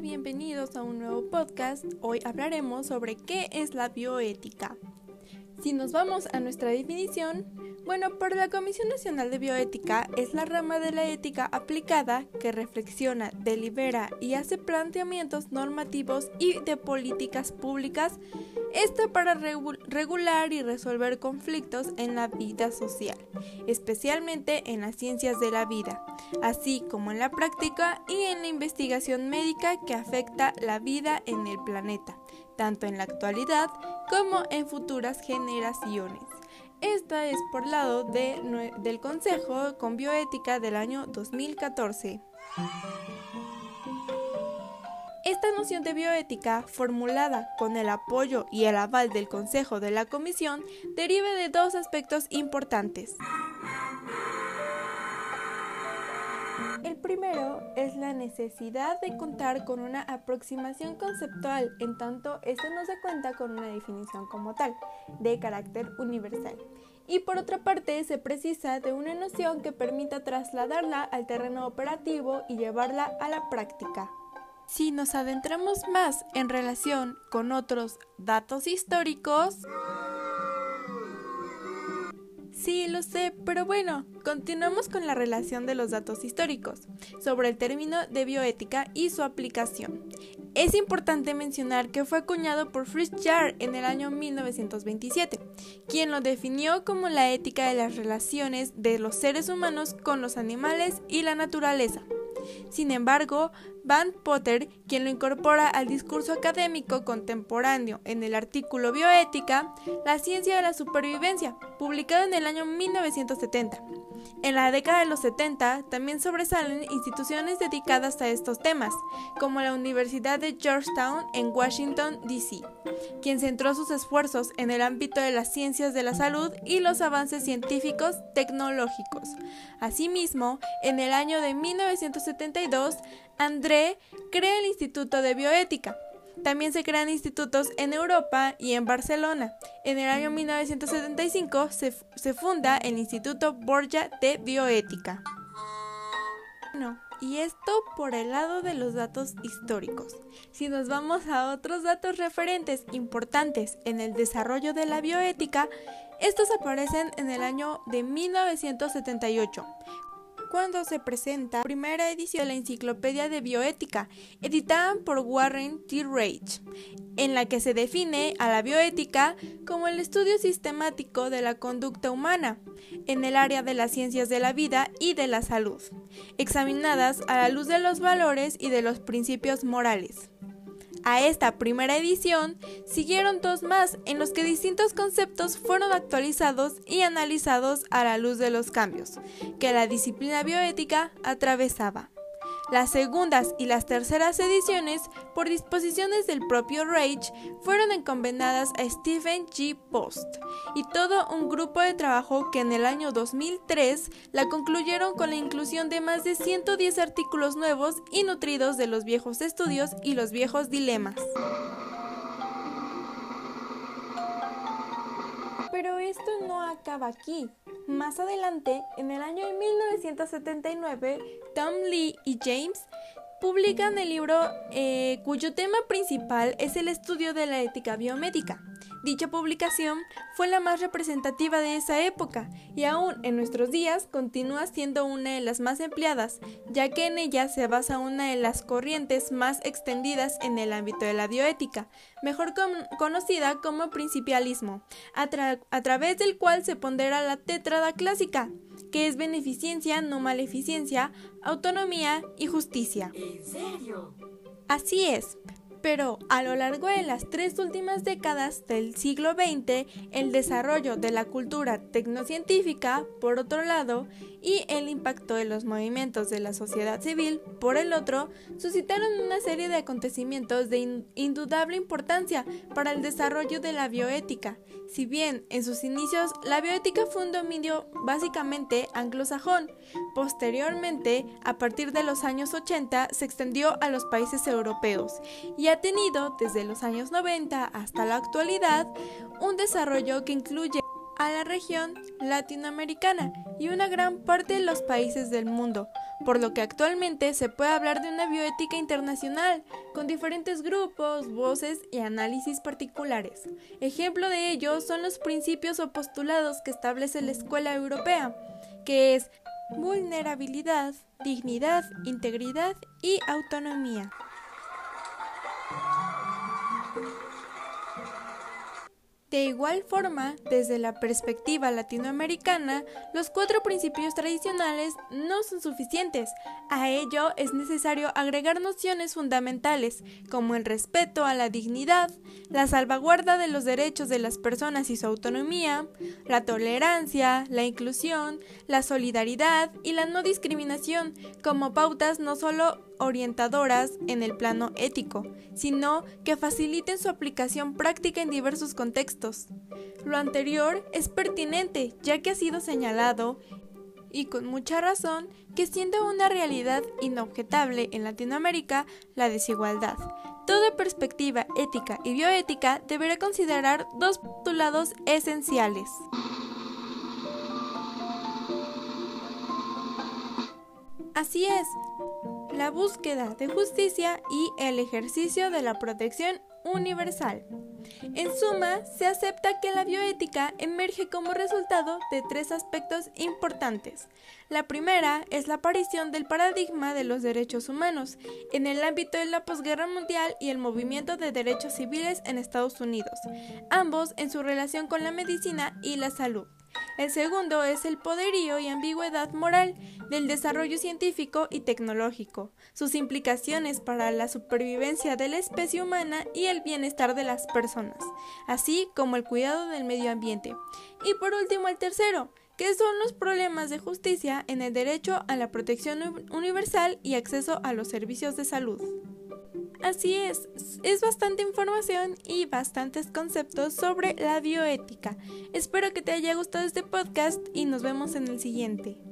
bienvenidos a un nuevo podcast. Hoy hablaremos sobre qué es la bioética. Si nos vamos a nuestra definición, bueno, para la Comisión Nacional de Bioética es la rama de la ética aplicada que reflexiona, delibera y hace planteamientos normativos y de políticas públicas, esto para regular y resolver conflictos en la vida social, especialmente en las ciencias de la vida, así como en la práctica y en la investigación médica que afecta la vida en el planeta, tanto en la actualidad como en futuras generaciones. Esta es por lado de, del Consejo con Bioética del año 2014. Esta noción de bioética, formulada con el apoyo y el aval del Consejo de la Comisión, deriva de dos aspectos importantes. El primero es la necesidad de contar con una aproximación conceptual, en tanto este no se cuenta con una definición como tal, de carácter universal. Y por otra parte, se precisa de una noción que permita trasladarla al terreno operativo y llevarla a la práctica. Si nos adentramos más en relación con otros datos históricos, Sí, lo sé, pero bueno, continuamos con la relación de los datos históricos sobre el término de bioética y su aplicación. Es importante mencionar que fue acuñado por Fritz Jarr en el año 1927, quien lo definió como la ética de las relaciones de los seres humanos con los animales y la naturaleza. Sin embargo, Van Potter, quien lo incorpora al discurso académico contemporáneo en el artículo Bioética, la ciencia de la supervivencia, publicado en el año 1970. En la década de los 70 también sobresalen instituciones dedicadas a estos temas, como la Universidad de Georgetown en Washington, D.C., quien centró sus esfuerzos en el ámbito de las ciencias de la salud y los avances científicos tecnológicos. Asimismo, en el año de 1972, André crea el Instituto de Bioética, también se crean institutos en Europa y en Barcelona. En el año 1975 se, funda el Instituto Borja de Bioética. Bueno, y esto por el lado de los datos históricos. Si nos vamos a otros datos referentes importantes en el desarrollo de la bioética, estos aparecen en el año de 1978, cuando se presenta la primera edición de la Enciclopedia de Bioética, editada por Warren T. Rage, en la que se define a la bioética como el estudio sistemático de la conducta humana en el área de las ciencias de la vida y de la salud, examinadas a la luz de los valores y de los principios morales. A esta primera edición siguieron dos más en los que distintos conceptos fueron actualizados y analizados a la luz de los cambios que la disciplina bioética atravesaba. Las segundas y las terceras ediciones, por disposiciones del propio Rage, fueron encomendadas a Stephen G. Post y todo un grupo de trabajo que en el año 2003 la concluyeron con la inclusión de más de 110 artículos nuevos y nutridos de los viejos estudios y los viejos dilemas. Pero esto no acaba aquí. Más adelante, en el año 1979, Tom Lee y James publican el libro eh, cuyo tema principal es el estudio de la ética biomédica. Dicha publicación fue la más representativa de esa época y aún en nuestros días continúa siendo una de las más empleadas, ya que en ella se basa una de las corrientes más extendidas en el ámbito de la bioética, mejor conocida como principialismo, a, a través del cual se pondera la tétrada clásica, que es beneficencia, no maleficencia, autonomía y justicia. ¿En serio? Así es, pero a lo largo de las tres últimas décadas del siglo XX, el desarrollo de la cultura tecnocientífica, por otro lado, y el impacto de los movimientos de la sociedad civil, por el otro, suscitaron una serie de acontecimientos de indudable importancia para el desarrollo de la bioética. Si bien en sus inicios la bioética fue un dominio básicamente anglosajón, posteriormente, a partir de los años 80, se extendió a los países europeos y ha tenido, desde los años 90 hasta la actualidad, un desarrollo que incluye a la región latinoamericana y una gran parte de los países del mundo, por lo que actualmente se puede hablar de una bioética internacional, con diferentes grupos, voces y análisis particulares. Ejemplo de ello son los principios o postulados que establece la Escuela Europea, que es vulnerabilidad, dignidad, integridad y autonomía. De igual forma, desde la perspectiva latinoamericana, los cuatro principios tradicionales no son suficientes. A ello es necesario agregar nociones fundamentales, como el respeto a la dignidad, la salvaguarda de los derechos de las personas y su autonomía, la tolerancia, la inclusión, la solidaridad y la no discriminación, como pautas no solo orientadoras en el plano ético, sino que faciliten su aplicación práctica en diversos contextos. Lo anterior es pertinente, ya que ha sido señalado, y con mucha razón, que siendo una realidad inobjetable en Latinoamérica la desigualdad. Toda perspectiva ética y bioética deberá considerar dos postulados esenciales. Así es, la búsqueda de justicia y el ejercicio de la protección universal. En suma, se acepta que la bioética emerge como resultado de tres aspectos importantes. La primera es la aparición del paradigma de los derechos humanos en el ámbito de la posguerra mundial y el movimiento de derechos civiles en Estados Unidos, ambos en su relación con la medicina y la salud. El segundo es el poderío y ambigüedad moral del desarrollo científico y tecnológico, sus implicaciones para la supervivencia de la especie humana y el bienestar de las personas, así como el cuidado del medio ambiente. Y por último el tercero, que son los problemas de justicia en el derecho a la protección universal y acceso a los servicios de salud. Así es, es bastante información y bastantes conceptos sobre la bioética. Espero que te haya gustado este podcast y nos vemos en el siguiente.